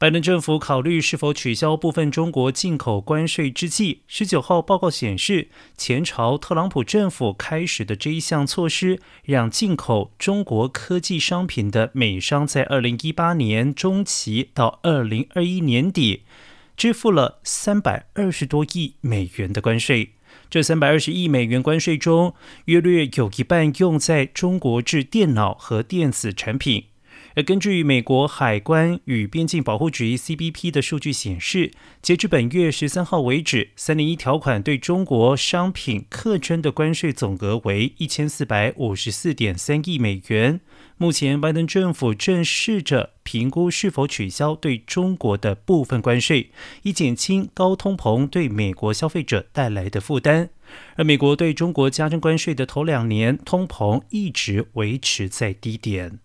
拜登政府考虑是否取消部分中国进口关税之际，十九号报告显示，前朝特朗普政府开始的这一项措施，让进口中国科技商品的美商在二零一八年中期到二零二一年底，支付了三百二十多亿美元的关税。这三百二十亿美元关税中，约略有一半用在中国制电脑和电子产品。而根据美国海关与边境保护局 （CBP） 的数据显示，截至本月十三号为止，三零一条款对中国商品课征的关税总额为一千四百五十四点三亿美元。目前，拜登政府正试着评估是否取消对中国的部分关税，以减轻高通膨对美国消费者带来的负担。而美国对中国加征关税的头两年，通膨一直维持在低点。